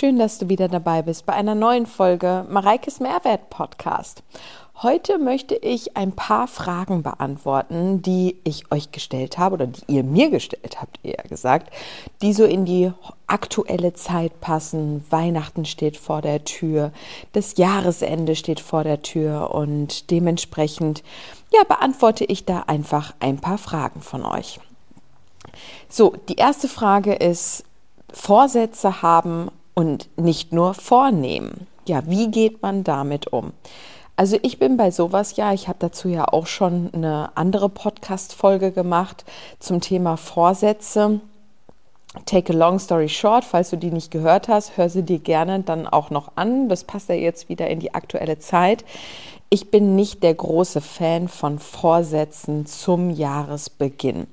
Schön, dass du wieder dabei bist bei einer neuen Folge Mareikes Mehrwert Podcast. Heute möchte ich ein paar Fragen beantworten, die ich euch gestellt habe oder die ihr mir gestellt habt, eher gesagt, die so in die aktuelle Zeit passen. Weihnachten steht vor der Tür, das Jahresende steht vor der Tür und dementsprechend, ja, beantworte ich da einfach ein paar Fragen von euch. So, die erste Frage ist, Vorsätze haben und nicht nur vornehmen. Ja, wie geht man damit um? Also ich bin bei sowas ja, ich habe dazu ja auch schon eine andere Podcast-Folge gemacht zum Thema Vorsätze. Take a long story short, falls du die nicht gehört hast, hör sie dir gerne dann auch noch an. Das passt ja jetzt wieder in die aktuelle Zeit. Ich bin nicht der große Fan von Vorsätzen zum Jahresbeginn.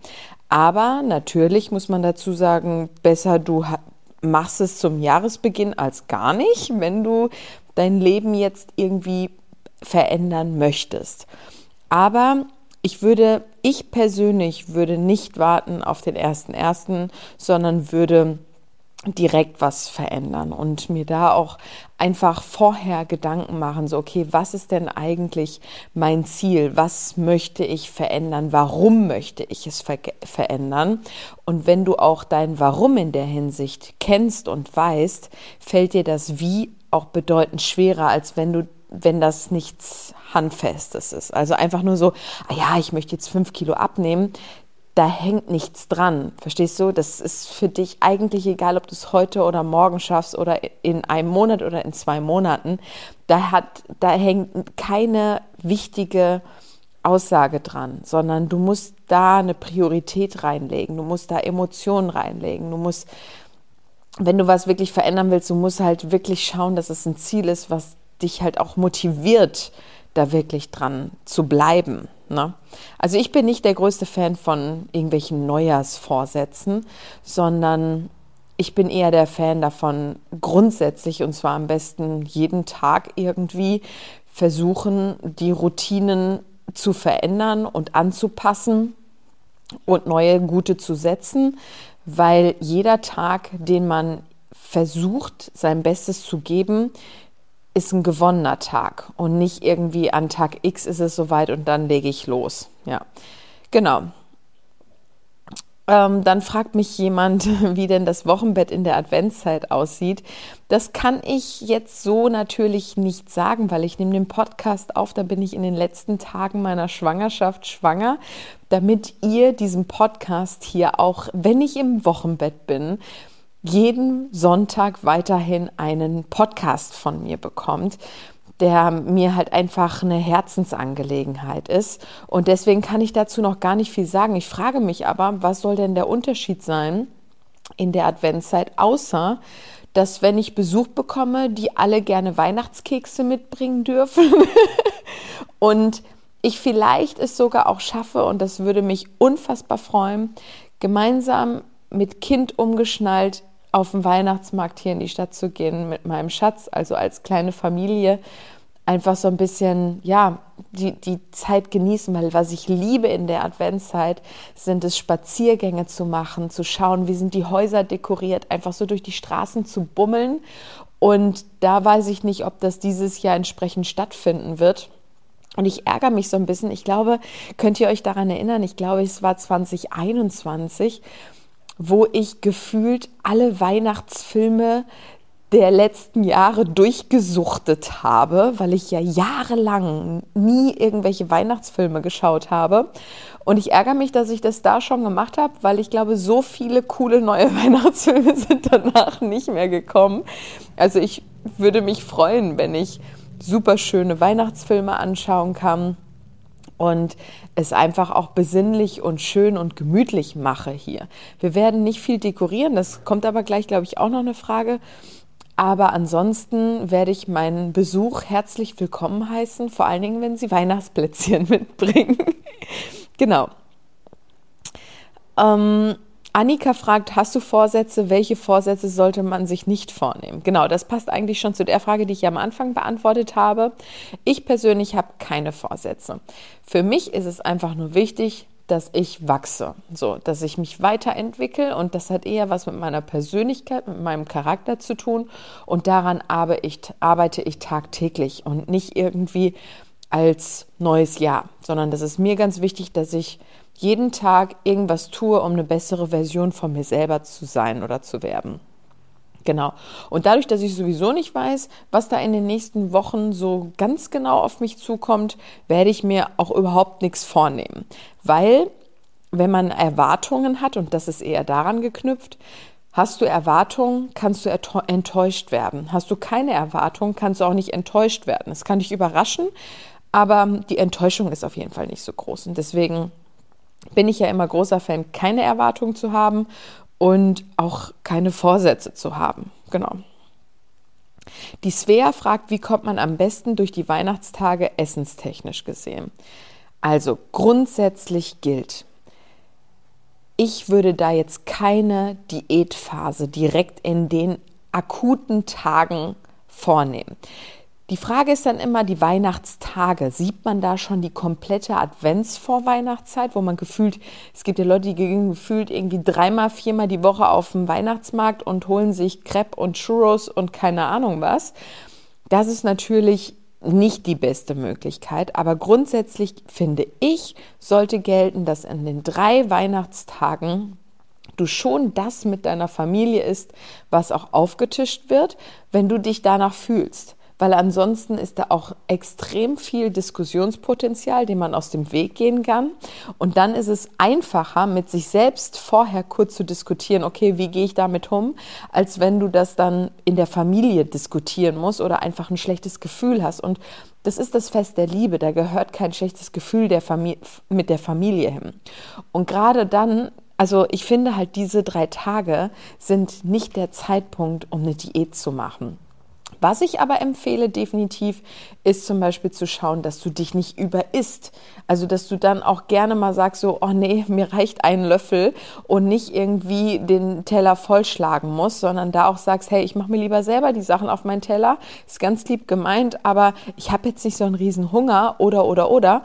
Aber natürlich muss man dazu sagen, besser du machst es zum Jahresbeginn als gar nicht, wenn du dein Leben jetzt irgendwie verändern möchtest. Aber ich würde, ich persönlich würde nicht warten auf den ersten ersten, sondern würde direkt was verändern und mir da auch einfach vorher Gedanken machen, so okay, was ist denn eigentlich mein Ziel? Was möchte ich verändern? Warum möchte ich es ver verändern? Und wenn du auch dein Warum in der Hinsicht kennst und weißt, fällt dir das Wie auch bedeutend schwerer, als wenn du wenn das nichts Handfestes ist. Also einfach nur so, ah ja, ich möchte jetzt fünf Kilo abnehmen da hängt nichts dran. Verstehst du? Das ist für dich eigentlich egal, ob du es heute oder morgen schaffst oder in einem Monat oder in zwei Monaten. Da, hat, da hängt keine wichtige Aussage dran, sondern du musst da eine Priorität reinlegen, du musst da Emotionen reinlegen, du musst, wenn du was wirklich verändern willst, du musst halt wirklich schauen, dass es ein Ziel ist, was dich halt auch motiviert, da wirklich dran zu bleiben. Ne? Also ich bin nicht der größte Fan von irgendwelchen Neujahrsvorsätzen, sondern ich bin eher der Fan davon, grundsätzlich und zwar am besten jeden Tag irgendwie versuchen, die Routinen zu verändern und anzupassen und neue gute zu setzen, weil jeder Tag, den man versucht, sein Bestes zu geben, ist ein gewonnener Tag und nicht irgendwie an Tag X ist es soweit und dann lege ich los. Ja, genau. Ähm, dann fragt mich jemand, wie denn das Wochenbett in der Adventszeit aussieht. Das kann ich jetzt so natürlich nicht sagen, weil ich nehme den Podcast auf, da bin ich in den letzten Tagen meiner Schwangerschaft schwanger, damit ihr diesen Podcast hier auch, wenn ich im Wochenbett bin, jeden Sonntag weiterhin einen Podcast von mir bekommt, der mir halt einfach eine Herzensangelegenheit ist. Und deswegen kann ich dazu noch gar nicht viel sagen. Ich frage mich aber, was soll denn der Unterschied sein in der Adventszeit, außer dass wenn ich Besuch bekomme, die alle gerne Weihnachtskekse mitbringen dürfen und ich vielleicht es sogar auch schaffe, und das würde mich unfassbar freuen, gemeinsam mit Kind umgeschnallt auf den Weihnachtsmarkt hier in die Stadt zu gehen mit meinem Schatz, also als kleine Familie, einfach so ein bisschen, ja, die, die Zeit genießen, weil was ich liebe in der Adventszeit, sind es Spaziergänge zu machen, zu schauen, wie sind die Häuser dekoriert, einfach so durch die Straßen zu bummeln. Und da weiß ich nicht, ob das dieses Jahr entsprechend stattfinden wird. Und ich ärgere mich so ein bisschen. Ich glaube, könnt ihr euch daran erinnern? Ich glaube, es war 2021 wo ich gefühlt alle Weihnachtsfilme der letzten Jahre durchgesuchtet habe, weil ich ja jahrelang nie irgendwelche Weihnachtsfilme geschaut habe. Und ich ärgere mich, dass ich das da schon gemacht habe, weil ich glaube, so viele coole neue Weihnachtsfilme sind danach nicht mehr gekommen. Also ich würde mich freuen, wenn ich super schöne Weihnachtsfilme anschauen kann und es einfach auch besinnlich und schön und gemütlich mache hier. Wir werden nicht viel dekorieren, das kommt aber gleich, glaube ich, auch noch eine Frage. Aber ansonsten werde ich meinen Besuch herzlich willkommen heißen, vor allen Dingen, wenn Sie Weihnachtsplätzchen mitbringen. genau. Ähm, Annika fragt, hast du Vorsätze? Welche Vorsätze sollte man sich nicht vornehmen? Genau, das passt eigentlich schon zu der Frage, die ich am Anfang beantwortet habe. Ich persönlich habe keine Vorsätze. Für mich ist es einfach nur wichtig, dass ich wachse, so, dass ich mich weiterentwickle und das hat eher was mit meiner Persönlichkeit, mit meinem Charakter zu tun und daran arbeite ich, arbeite ich tagtäglich und nicht irgendwie als neues Jahr, sondern das ist mir ganz wichtig, dass ich jeden Tag irgendwas tue, um eine bessere Version von mir selber zu sein oder zu werden. Genau. Und dadurch, dass ich sowieso nicht weiß, was da in den nächsten Wochen so ganz genau auf mich zukommt, werde ich mir auch überhaupt nichts vornehmen. Weil, wenn man Erwartungen hat, und das ist eher daran geknüpft, Hast du Erwartungen, kannst du enttäuscht werden. Hast du keine Erwartungen, kannst du auch nicht enttäuscht werden. Es kann dich überraschen, aber die Enttäuschung ist auf jeden Fall nicht so groß. Und deswegen bin ich ja immer großer Fan, keine Erwartungen zu haben und auch keine Vorsätze zu haben. Genau. Die Svea fragt, wie kommt man am besten durch die Weihnachtstage essenstechnisch gesehen? Also grundsätzlich gilt, ich würde da jetzt keine Diätphase direkt in den akuten Tagen vornehmen. Die Frage ist dann immer die Weihnachtstage. Sieht man da schon die komplette Adventsvorweihnachtszeit, wo man gefühlt, es gibt ja Leute, die gehen gefühlt irgendwie dreimal, viermal die Woche auf den Weihnachtsmarkt und holen sich Crepe und Churros und keine Ahnung was. Das ist natürlich nicht die beste Möglichkeit, aber grundsätzlich finde ich, sollte gelten, dass in den drei Weihnachtstagen du schon das mit deiner Familie isst, was auch aufgetischt wird, wenn du dich danach fühlst weil ansonsten ist da auch extrem viel Diskussionspotenzial, dem man aus dem Weg gehen kann. Und dann ist es einfacher, mit sich selbst vorher kurz zu diskutieren, okay, wie gehe ich damit um, als wenn du das dann in der Familie diskutieren musst oder einfach ein schlechtes Gefühl hast. Und das ist das Fest der Liebe, da gehört kein schlechtes Gefühl der mit der Familie hin. Und gerade dann also ich finde halt, diese drei Tage sind nicht der Zeitpunkt, um eine Diät zu machen. Was ich aber empfehle definitiv, ist zum Beispiel zu schauen, dass du dich nicht überisst. Also, dass du dann auch gerne mal sagst, so, oh nee, mir reicht ein Löffel und nicht irgendwie den Teller vollschlagen musst, sondern da auch sagst, hey, ich mache mir lieber selber die Sachen auf meinen Teller. Ist ganz lieb gemeint, aber ich habe jetzt nicht so einen riesen Hunger oder, oder, oder.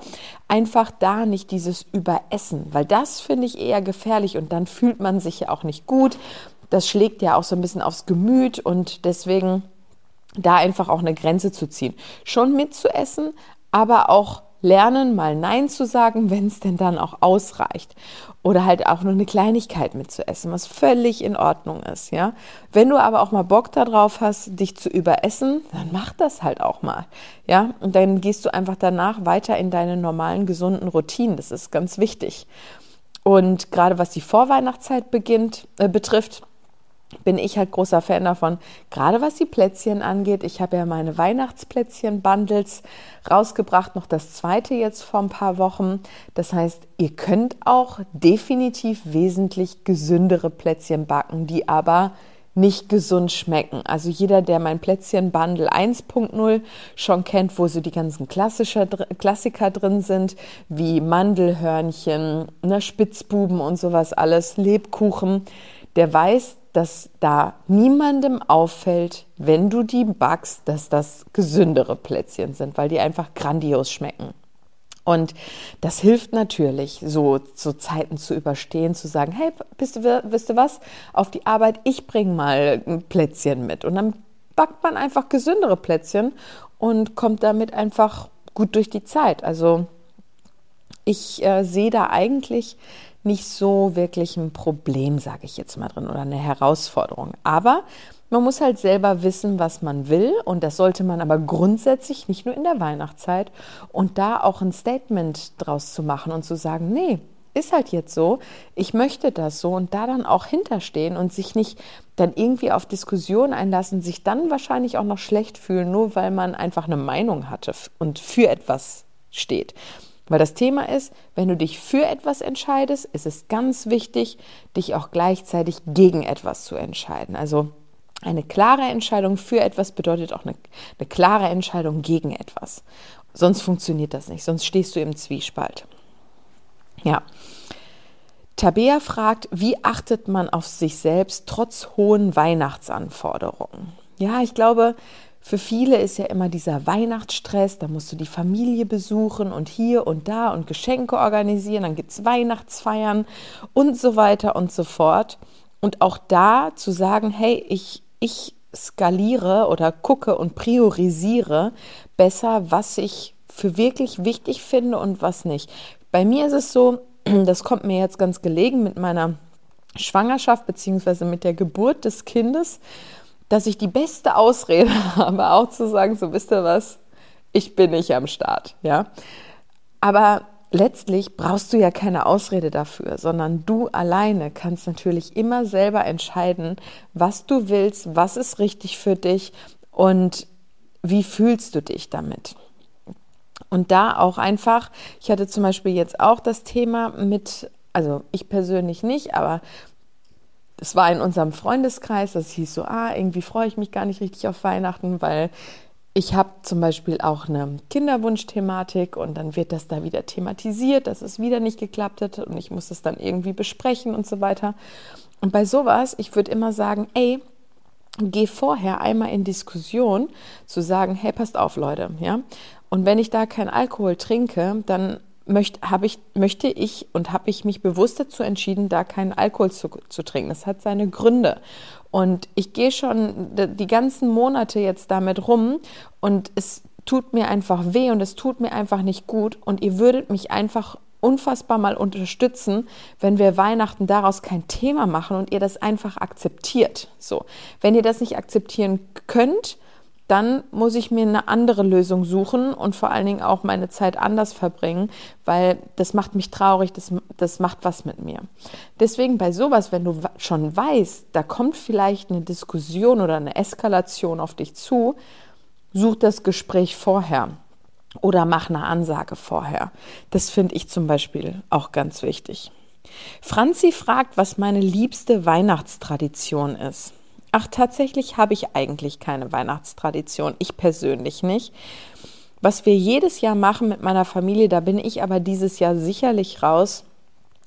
Einfach da nicht dieses Überessen, weil das finde ich eher gefährlich und dann fühlt man sich ja auch nicht gut. Das schlägt ja auch so ein bisschen aufs Gemüt und deswegen da einfach auch eine Grenze zu ziehen. Schon mitzuessen, aber auch lernen, mal Nein zu sagen, wenn es denn dann auch ausreicht. Oder halt auch nur eine Kleinigkeit mitzuessen, was völlig in Ordnung ist, ja. Wenn du aber auch mal Bock darauf hast, dich zu überessen, dann mach das halt auch mal, ja. Und dann gehst du einfach danach weiter in deine normalen, gesunden Routinen. Das ist ganz wichtig. Und gerade was die Vorweihnachtszeit beginnt, äh, betrifft, bin ich halt großer Fan davon, gerade was die Plätzchen angeht. Ich habe ja meine Weihnachtsplätzchen-Bundles rausgebracht, noch das zweite jetzt vor ein paar Wochen. Das heißt, ihr könnt auch definitiv wesentlich gesündere Plätzchen backen, die aber nicht gesund schmecken. Also jeder, der mein Plätzchen-Bundle 1.0 schon kennt, wo so die ganzen Klassiker drin sind, wie Mandelhörnchen, ne, Spitzbuben und sowas alles, Lebkuchen, der weiß, dass da niemandem auffällt, wenn du die backst, dass das gesündere Plätzchen sind, weil die einfach grandios schmecken. Und das hilft natürlich, so, so Zeiten zu überstehen, zu sagen, hey, bist du, wisst du was, auf die Arbeit, ich bringe mal ein Plätzchen mit. Und dann backt man einfach gesündere Plätzchen und kommt damit einfach gut durch die Zeit. Also ich äh, sehe da eigentlich nicht so wirklich ein Problem, sage ich jetzt mal drin, oder eine Herausforderung. Aber man muss halt selber wissen, was man will und das sollte man aber grundsätzlich nicht nur in der Weihnachtszeit und da auch ein Statement draus zu machen und zu sagen, nee, ist halt jetzt so, ich möchte das so und da dann auch hinterstehen und sich nicht dann irgendwie auf Diskussionen einlassen, sich dann wahrscheinlich auch noch schlecht fühlen, nur weil man einfach eine Meinung hatte und für etwas steht. Weil das Thema ist, wenn du dich für etwas entscheidest, ist es ganz wichtig, dich auch gleichzeitig gegen etwas zu entscheiden. Also eine klare Entscheidung für etwas bedeutet auch eine, eine klare Entscheidung gegen etwas. Sonst funktioniert das nicht, sonst stehst du im Zwiespalt. Ja. Tabea fragt, wie achtet man auf sich selbst trotz hohen Weihnachtsanforderungen? Ja, ich glaube, für viele ist ja immer dieser Weihnachtsstress, da musst du die Familie besuchen und hier und da und Geschenke organisieren, dann gibt es Weihnachtsfeiern und so weiter und so fort. Und auch da zu sagen, hey, ich, ich skaliere oder gucke und priorisiere besser, was ich für wirklich wichtig finde und was nicht. Bei mir ist es so, das kommt mir jetzt ganz gelegen mit meiner Schwangerschaft bzw. mit der Geburt des Kindes, dass ich die beste Ausrede habe, auch zu sagen, so wisst ihr was, ich bin nicht am Start, ja. Aber letztlich brauchst du ja keine Ausrede dafür, sondern du alleine kannst natürlich immer selber entscheiden, was du willst, was ist richtig für dich und wie fühlst du dich damit. Und da auch einfach, ich hatte zum Beispiel jetzt auch das Thema mit, also ich persönlich nicht, aber es war in unserem Freundeskreis, das hieß so, ah, irgendwie freue ich mich gar nicht richtig auf Weihnachten, weil ich habe zum Beispiel auch eine Kinderwunschthematik und dann wird das da wieder thematisiert, dass es wieder nicht geklappt hat und ich muss es dann irgendwie besprechen und so weiter. Und bei sowas, ich würde immer sagen, ey, geh vorher einmal in Diskussion zu sagen, hey, passt auf, Leute, ja. Und wenn ich da keinen Alkohol trinke, dann möcht, ich, möchte ich und habe ich mich bewusst dazu entschieden, da keinen Alkohol zu, zu trinken. Das hat seine Gründe. Und ich gehe schon die ganzen Monate jetzt damit rum und es tut mir einfach weh und es tut mir einfach nicht gut. Und ihr würdet mich einfach unfassbar mal unterstützen, wenn wir Weihnachten daraus kein Thema machen und ihr das einfach akzeptiert. So, wenn ihr das nicht akzeptieren könnt, dann muss ich mir eine andere Lösung suchen und vor allen Dingen auch meine Zeit anders verbringen, weil das macht mich traurig, das, das macht was mit mir. Deswegen bei sowas, wenn du schon weißt, da kommt vielleicht eine Diskussion oder eine Eskalation auf dich zu, such das Gespräch vorher oder mach eine Ansage vorher. Das finde ich zum Beispiel auch ganz wichtig. Franzi fragt, was meine liebste Weihnachtstradition ist. Ach, tatsächlich habe ich eigentlich keine Weihnachtstradition. Ich persönlich nicht. Was wir jedes Jahr machen mit meiner Familie, da bin ich aber dieses Jahr sicherlich raus,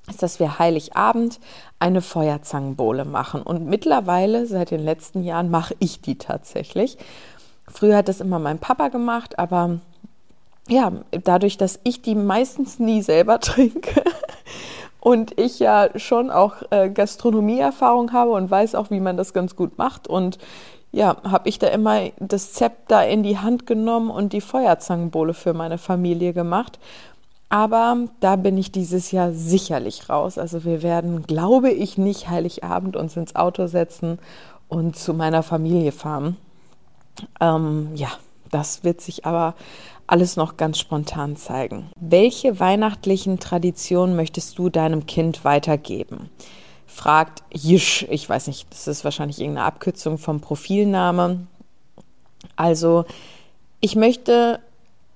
ist, dass wir Heiligabend eine Feuerzangenbowle machen. Und mittlerweile, seit den letzten Jahren, mache ich die tatsächlich. Früher hat das immer mein Papa gemacht, aber ja, dadurch, dass ich die meistens nie selber trinke, und ich ja schon auch äh, Gastronomieerfahrung habe und weiß auch, wie man das ganz gut macht. Und ja, habe ich da immer das Zepter in die Hand genommen und die Feuerzangenbowle für meine Familie gemacht. Aber da bin ich dieses Jahr sicherlich raus. Also wir werden, glaube ich, nicht Heiligabend uns ins Auto setzen und zu meiner Familie fahren. Ähm, ja, das wird sich aber alles noch ganz spontan zeigen. Welche weihnachtlichen Traditionen möchtest du deinem Kind weitergeben? Fragt Jisch, ich weiß nicht, das ist wahrscheinlich irgendeine Abkürzung vom Profilname. Also, ich möchte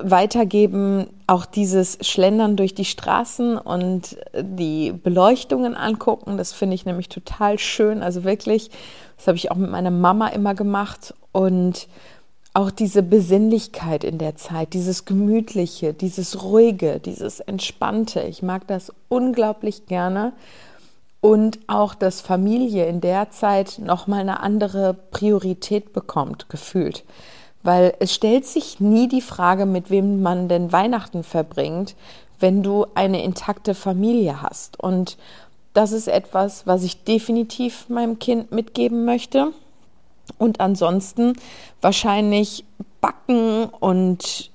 weitergeben, auch dieses Schlendern durch die Straßen und die Beleuchtungen angucken. Das finde ich nämlich total schön. Also wirklich, das habe ich auch mit meiner Mama immer gemacht. Und auch diese Besinnlichkeit in der Zeit, dieses Gemütliche, dieses Ruhige, dieses Entspannte. Ich mag das unglaublich gerne. Und auch, dass Familie in der Zeit nochmal eine andere Priorität bekommt, gefühlt. Weil es stellt sich nie die Frage, mit wem man denn Weihnachten verbringt, wenn du eine intakte Familie hast. Und das ist etwas, was ich definitiv meinem Kind mitgeben möchte und ansonsten wahrscheinlich backen und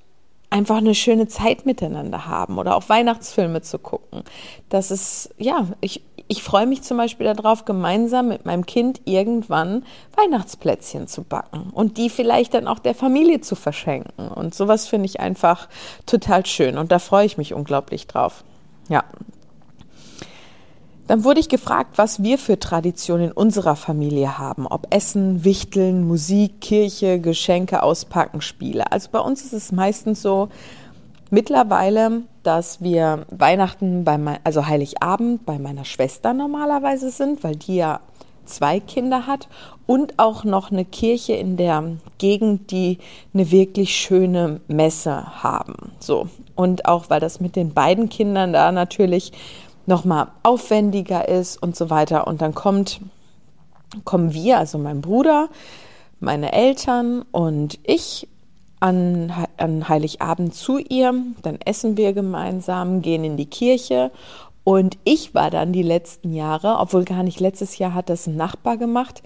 einfach eine schöne Zeit miteinander haben oder auch Weihnachtsfilme zu gucken. Das ist, ja, ich, ich freue mich zum Beispiel darauf, gemeinsam mit meinem Kind irgendwann Weihnachtsplätzchen zu backen und die vielleicht dann auch der Familie zu verschenken. Und sowas finde ich einfach total schön und da freue ich mich unglaublich drauf. Ja, dann wurde ich gefragt, was wir für Traditionen in unserer Familie haben. Ob Essen, Wichteln, Musik, Kirche, Geschenke auspacken, Spiele. Also bei uns ist es meistens so, mittlerweile, dass wir Weihnachten bei mein, also Heiligabend bei meiner Schwester normalerweise sind, weil die ja zwei Kinder hat und auch noch eine Kirche in der Gegend, die eine wirklich schöne Messe haben. So. Und auch weil das mit den beiden Kindern da natürlich nochmal aufwendiger ist und so weiter. Und dann kommt, kommen wir, also mein Bruder, meine Eltern und ich an, an Heiligabend zu ihr. Dann essen wir gemeinsam, gehen in die Kirche. Und ich war dann die letzten Jahre, obwohl gar nicht letztes Jahr hat das ein Nachbar gemacht,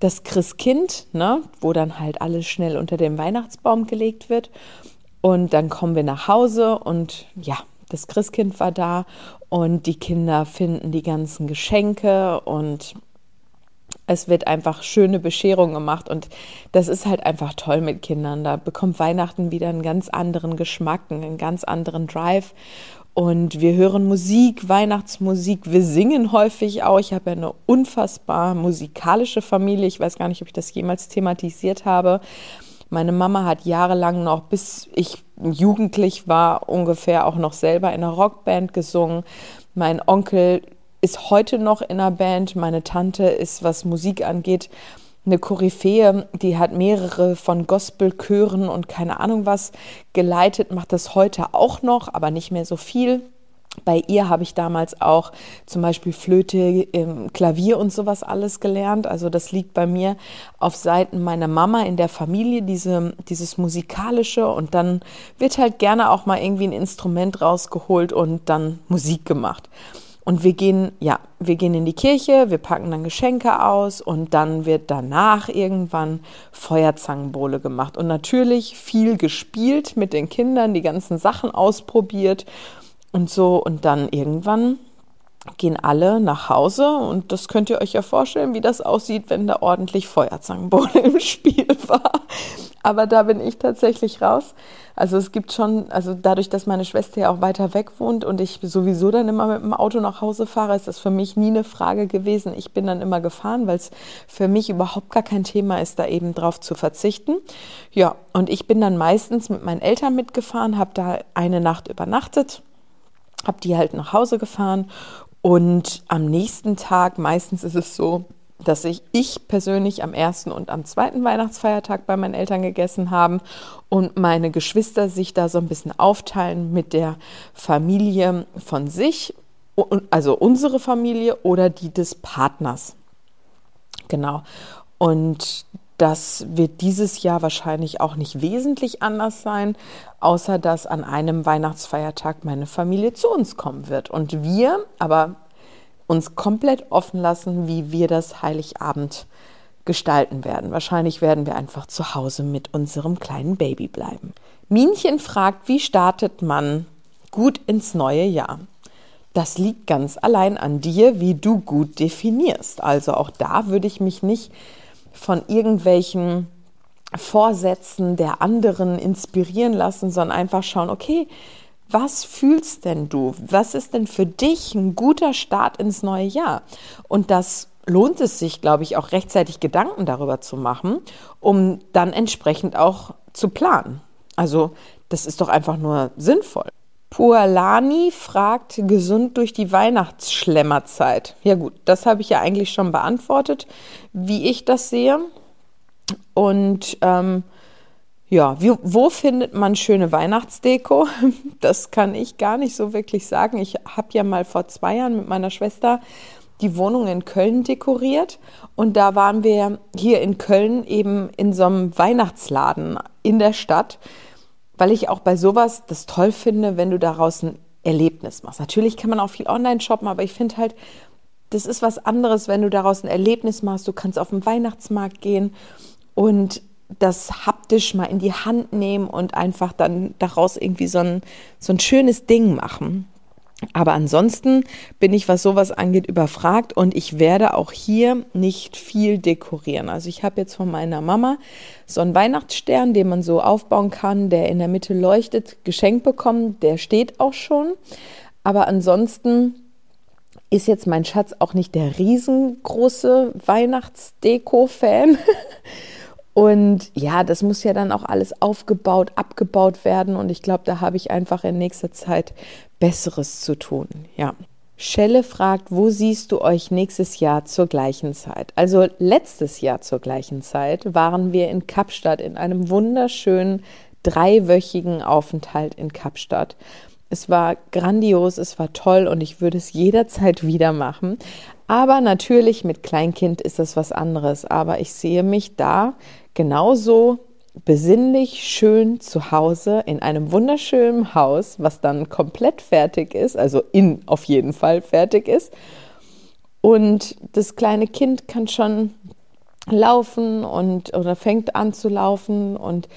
das Christkind, ne, wo dann halt alles schnell unter den Weihnachtsbaum gelegt wird. Und dann kommen wir nach Hause und ja, das Christkind war da und die Kinder finden die ganzen Geschenke und es wird einfach schöne Bescherung gemacht und das ist halt einfach toll mit Kindern. Da bekommt Weihnachten wieder einen ganz anderen Geschmack, einen ganz anderen Drive. Und wir hören Musik, Weihnachtsmusik, wir singen häufig auch. Ich habe ja eine unfassbar musikalische Familie. Ich weiß gar nicht, ob ich das jemals thematisiert habe. Meine Mama hat jahrelang noch, bis ich jugendlich war, ungefähr auch noch selber in einer Rockband gesungen. Mein Onkel ist heute noch in einer Band. Meine Tante ist, was Musik angeht, eine Koryphäe, die hat mehrere von Gospelchören und keine Ahnung was geleitet, macht das heute auch noch, aber nicht mehr so viel. Bei ihr habe ich damals auch zum Beispiel Flöte, Klavier und sowas alles gelernt. Also das liegt bei mir auf Seiten meiner Mama in der Familie, diese, dieses musikalische. Und dann wird halt gerne auch mal irgendwie ein Instrument rausgeholt und dann Musik gemacht. Und wir gehen, ja, wir gehen in die Kirche, wir packen dann Geschenke aus und dann wird danach irgendwann Feuerzangenbowle gemacht. Und natürlich viel gespielt mit den Kindern, die ganzen Sachen ausprobiert und so. Und dann irgendwann gehen alle nach Hause und das könnt ihr euch ja vorstellen, wie das aussieht, wenn da ordentlich Feuerzangenbowle im Spiel war. Aber da bin ich tatsächlich raus. Also es gibt schon, also dadurch, dass meine Schwester ja auch weiter weg wohnt und ich sowieso dann immer mit dem Auto nach Hause fahre, ist das für mich nie eine Frage gewesen. Ich bin dann immer gefahren, weil es für mich überhaupt gar kein Thema ist, da eben drauf zu verzichten. Ja, und ich bin dann meistens mit meinen Eltern mitgefahren, habe da eine Nacht übernachtet, habe die halt nach Hause gefahren und am nächsten Tag, meistens ist es so, dass ich, ich persönlich am ersten und am zweiten Weihnachtsfeiertag bei meinen Eltern gegessen haben und meine Geschwister sich da so ein bisschen aufteilen mit der Familie von sich, also unsere Familie oder die des Partners. Genau. Und das wird dieses Jahr wahrscheinlich auch nicht wesentlich anders sein, außer dass an einem Weihnachtsfeiertag meine Familie zu uns kommen wird. Und wir, aber uns komplett offen lassen, wie wir das Heiligabend gestalten werden. Wahrscheinlich werden wir einfach zu Hause mit unserem kleinen Baby bleiben. Minchen fragt, wie startet man gut ins neue Jahr? Das liegt ganz allein an dir, wie du gut definierst. Also auch da würde ich mich nicht von irgendwelchen Vorsätzen der anderen inspirieren lassen, sondern einfach schauen, okay, was fühlst denn du? Was ist denn für dich ein guter Start ins neue Jahr? Und das lohnt es sich, glaube ich, auch rechtzeitig Gedanken darüber zu machen, um dann entsprechend auch zu planen. Also das ist doch einfach nur sinnvoll. Pualani fragt gesund durch die Weihnachtsschlemmerzeit. Ja gut, das habe ich ja eigentlich schon beantwortet, wie ich das sehe. Und ähm, ja, wie, wo findet man schöne Weihnachtsdeko? Das kann ich gar nicht so wirklich sagen. Ich habe ja mal vor zwei Jahren mit meiner Schwester die Wohnung in Köln dekoriert und da waren wir hier in Köln eben in so einem Weihnachtsladen in der Stadt, weil ich auch bei sowas das toll finde, wenn du daraus ein Erlebnis machst. Natürlich kann man auch viel online shoppen, aber ich finde halt, das ist was anderes, wenn du daraus ein Erlebnis machst. Du kannst auf den Weihnachtsmarkt gehen und das haptisch mal in die Hand nehmen und einfach dann daraus irgendwie so ein, so ein schönes Ding machen. Aber ansonsten bin ich, was sowas angeht, überfragt und ich werde auch hier nicht viel dekorieren. Also ich habe jetzt von meiner Mama so einen Weihnachtsstern, den man so aufbauen kann, der in der Mitte leuchtet, geschenkt bekommen. Der steht auch schon. Aber ansonsten ist jetzt mein Schatz auch nicht der riesengroße Weihnachtsdeko-Fan. Und ja, das muss ja dann auch alles aufgebaut, abgebaut werden. Und ich glaube, da habe ich einfach in nächster Zeit Besseres zu tun. Ja. Schelle fragt, wo siehst du euch nächstes Jahr zur gleichen Zeit? Also letztes Jahr zur gleichen Zeit waren wir in Kapstadt in einem wunderschönen dreiwöchigen Aufenthalt in Kapstadt. Es war grandios, es war toll und ich würde es jederzeit wieder machen. Aber natürlich mit Kleinkind ist das was anderes. Aber ich sehe mich da genauso besinnlich schön zu Hause in einem wunderschönen Haus, was dann komplett fertig ist, also in auf jeden Fall fertig ist. Und das kleine Kind kann schon laufen und oder fängt an zu laufen und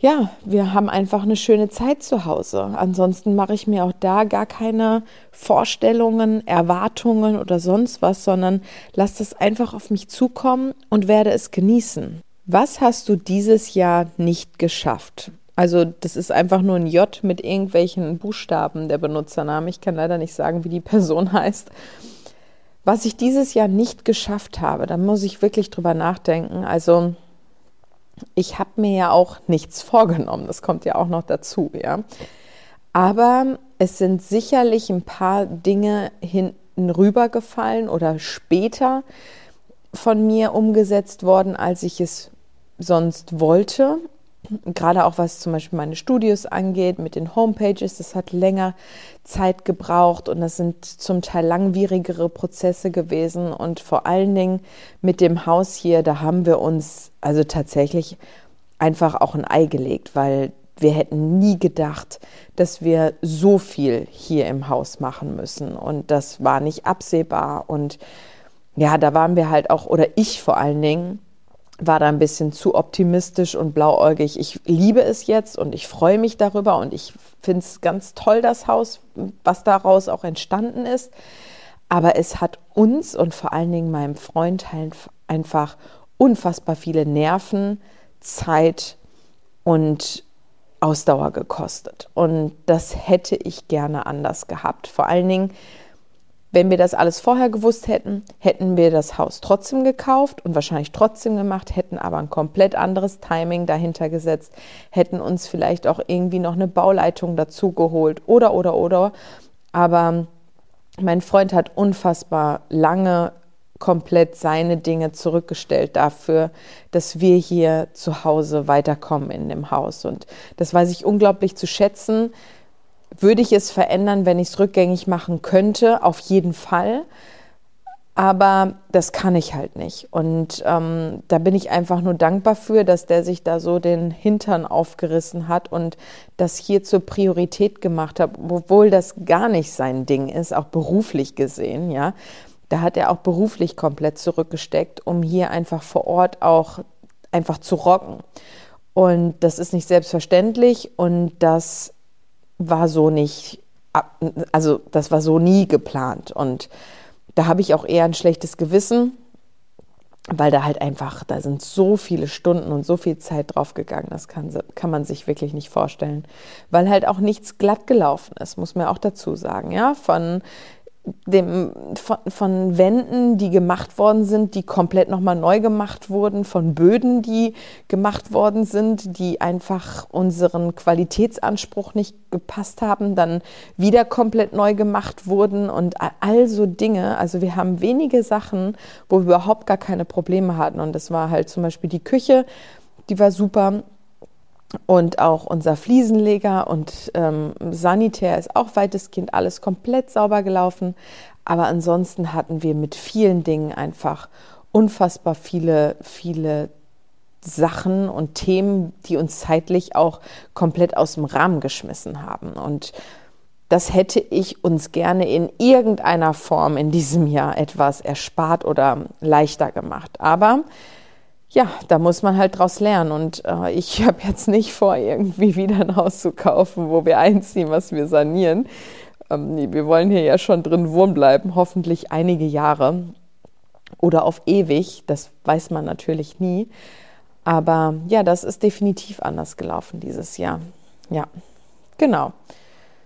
ja, wir haben einfach eine schöne Zeit zu Hause. Ansonsten mache ich mir auch da gar keine Vorstellungen, Erwartungen oder sonst was, sondern lasse es einfach auf mich zukommen und werde es genießen. Was hast du dieses Jahr nicht geschafft? Also das ist einfach nur ein J mit irgendwelchen Buchstaben der Benutzername. Ich kann leider nicht sagen, wie die Person heißt. Was ich dieses Jahr nicht geschafft habe, da muss ich wirklich drüber nachdenken. Also ich habe mir ja auch nichts vorgenommen, das kommt ja auch noch dazu, ja. Aber es sind sicherlich ein paar Dinge hinten rübergefallen oder später von mir umgesetzt worden, als ich es sonst wollte. Gerade auch was zum Beispiel meine Studios angeht, mit den Homepages, das hat länger Zeit gebraucht und das sind zum Teil langwierigere Prozesse gewesen. Und vor allen Dingen mit dem Haus hier, da haben wir uns also tatsächlich einfach auch ein Ei gelegt, weil wir hätten nie gedacht, dass wir so viel hier im Haus machen müssen. Und das war nicht absehbar. Und ja, da waren wir halt auch, oder ich vor allen Dingen, war da ein bisschen zu optimistisch und blauäugig. Ich liebe es jetzt und ich freue mich darüber und ich finde es ganz toll, das Haus, was daraus auch entstanden ist. Aber es hat uns und vor allen Dingen meinem Freund halt einfach unfassbar viele Nerven, Zeit und Ausdauer gekostet. Und das hätte ich gerne anders gehabt. Vor allen Dingen, wenn wir das alles vorher gewusst hätten, hätten wir das Haus trotzdem gekauft und wahrscheinlich trotzdem gemacht, hätten aber ein komplett anderes Timing dahinter gesetzt, hätten uns vielleicht auch irgendwie noch eine Bauleitung dazu geholt oder, oder, oder. Aber mein Freund hat unfassbar lange komplett seine Dinge zurückgestellt dafür, dass wir hier zu Hause weiterkommen in dem Haus. Und das weiß ich unglaublich zu schätzen würde ich es verändern, wenn ich es rückgängig machen könnte? Auf jeden Fall. Aber das kann ich halt nicht. Und ähm, da bin ich einfach nur dankbar für, dass der sich da so den Hintern aufgerissen hat und das hier zur Priorität gemacht hat, obwohl das gar nicht sein Ding ist, auch beruflich gesehen, ja. Da hat er auch beruflich komplett zurückgesteckt, um hier einfach vor Ort auch einfach zu rocken. Und das ist nicht selbstverständlich und das war so nicht, also das war so nie geplant. Und da habe ich auch eher ein schlechtes Gewissen, weil da halt einfach, da sind so viele Stunden und so viel Zeit drauf gegangen, das kann, kann man sich wirklich nicht vorstellen. Weil halt auch nichts glatt gelaufen ist, muss man auch dazu sagen. Ja, von dem, von, von, Wänden, die gemacht worden sind, die komplett nochmal neu gemacht wurden, von Böden, die gemacht worden sind, die einfach unseren Qualitätsanspruch nicht gepasst haben, dann wieder komplett neu gemacht wurden und all so Dinge. Also wir haben wenige Sachen, wo wir überhaupt gar keine Probleme hatten. Und das war halt zum Beispiel die Küche, die war super und auch unser Fliesenleger und ähm, Sanitär ist auch weitestgehend alles komplett sauber gelaufen. Aber ansonsten hatten wir mit vielen Dingen einfach unfassbar viele, viele Sachen und Themen, die uns zeitlich auch komplett aus dem Rahmen geschmissen haben. Und das hätte ich uns gerne in irgendeiner Form in diesem Jahr etwas erspart oder leichter gemacht. Aber ja, da muss man halt draus lernen. Und äh, ich habe jetzt nicht vor, irgendwie wieder ein Haus zu kaufen, wo wir einziehen, was wir sanieren. Ähm, nee, wir wollen hier ja schon drin wohnen bleiben, hoffentlich einige Jahre oder auf ewig. Das weiß man natürlich nie. Aber ja, das ist definitiv anders gelaufen dieses Jahr. Ja, genau.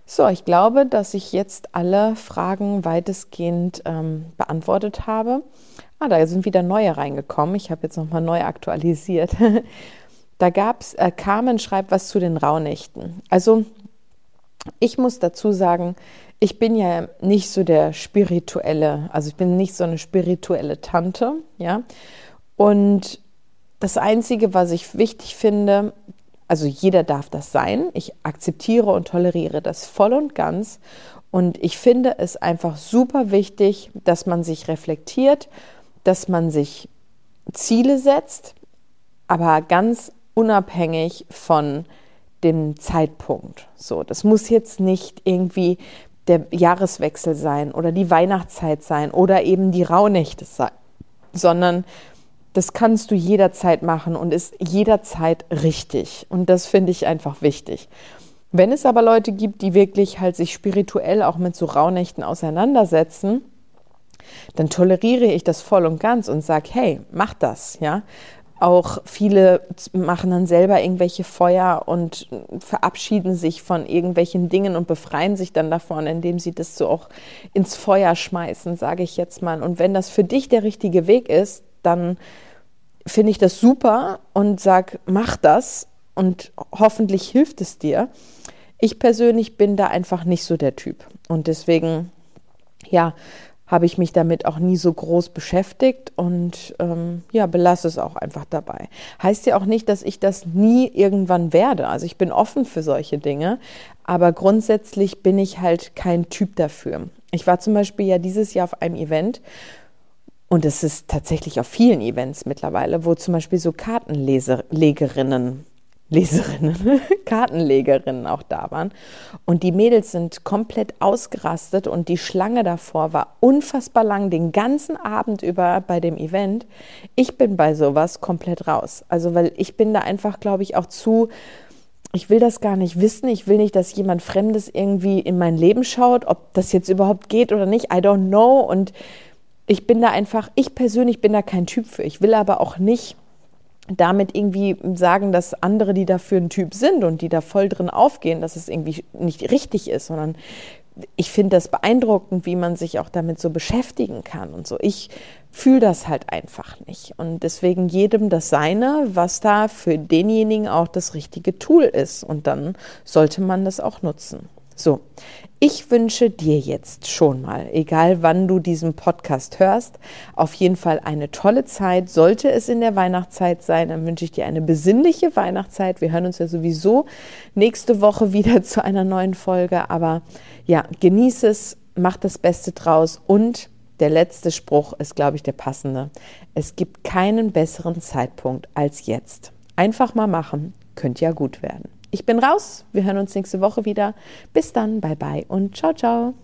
So, ich glaube, dass ich jetzt alle Fragen weitestgehend ähm, beantwortet habe. Ah, da sind wieder neue reingekommen. Ich habe jetzt nochmal neu aktualisiert. da gab es, äh, Carmen schreibt was zu den Rauhnächten. Also, ich muss dazu sagen, ich bin ja nicht so der spirituelle, also ich bin nicht so eine spirituelle Tante, ja. Und das Einzige, was ich wichtig finde, Also jeder darf das sein. Ich akzeptiere und toleriere das voll und ganz. Und ich finde es einfach super wichtig, dass man sich reflektiert, dass man sich Ziele setzt, aber ganz unabhängig von dem Zeitpunkt. So, das muss jetzt nicht irgendwie der Jahreswechsel sein oder die Weihnachtszeit sein oder eben die Rauhnächte sein, sondern das kannst du jederzeit machen und ist jederzeit richtig. Und das finde ich einfach wichtig. Wenn es aber Leute gibt, die wirklich halt sich spirituell auch mit so Rauhnächten auseinandersetzen, dann toleriere ich das voll und ganz und sage, hey, mach das, ja. Auch viele machen dann selber irgendwelche Feuer und verabschieden sich von irgendwelchen Dingen und befreien sich dann davon, indem sie das so auch ins Feuer schmeißen, sage ich jetzt mal. Und wenn das für dich der richtige Weg ist, dann finde ich das super und sag, mach das und hoffentlich hilft es dir. Ich persönlich bin da einfach nicht so der Typ und deswegen, ja, habe ich mich damit auch nie so groß beschäftigt und ähm, ja, belasse es auch einfach dabei. Heißt ja auch nicht, dass ich das nie irgendwann werde. Also ich bin offen für solche Dinge, aber grundsätzlich bin ich halt kein Typ dafür. Ich war zum Beispiel ja dieses Jahr auf einem Event und es ist tatsächlich auf vielen Events mittlerweile, wo zum Beispiel so Kartenlegerinnen Leserinnen, Kartenlegerinnen auch da waren. Und die Mädels sind komplett ausgerastet und die Schlange davor war unfassbar lang, den ganzen Abend über bei dem Event. Ich bin bei sowas komplett raus. Also, weil ich bin da einfach, glaube ich, auch zu, ich will das gar nicht wissen. Ich will nicht, dass jemand Fremdes irgendwie in mein Leben schaut, ob das jetzt überhaupt geht oder nicht. I don't know. Und ich bin da einfach, ich persönlich bin da kein Typ für. Ich will aber auch nicht damit irgendwie sagen, dass andere, die dafür ein Typ sind und die da voll drin aufgehen, dass es irgendwie nicht richtig ist, sondern ich finde das beeindruckend, wie man sich auch damit so beschäftigen kann und so. Ich fühle das halt einfach nicht. Und deswegen jedem das Seine, was da für denjenigen auch das richtige Tool ist. Und dann sollte man das auch nutzen. So, ich wünsche dir jetzt schon mal, egal wann du diesen Podcast hörst, auf jeden Fall eine tolle Zeit. Sollte es in der Weihnachtszeit sein, dann wünsche ich dir eine besinnliche Weihnachtszeit. Wir hören uns ja sowieso nächste Woche wieder zu einer neuen Folge. Aber ja, genieße es, mach das Beste draus und der letzte Spruch ist, glaube ich, der passende. Es gibt keinen besseren Zeitpunkt als jetzt. Einfach mal machen, könnte ja gut werden. Ich bin raus. Wir hören uns nächste Woche wieder. Bis dann. Bye bye und ciao, ciao.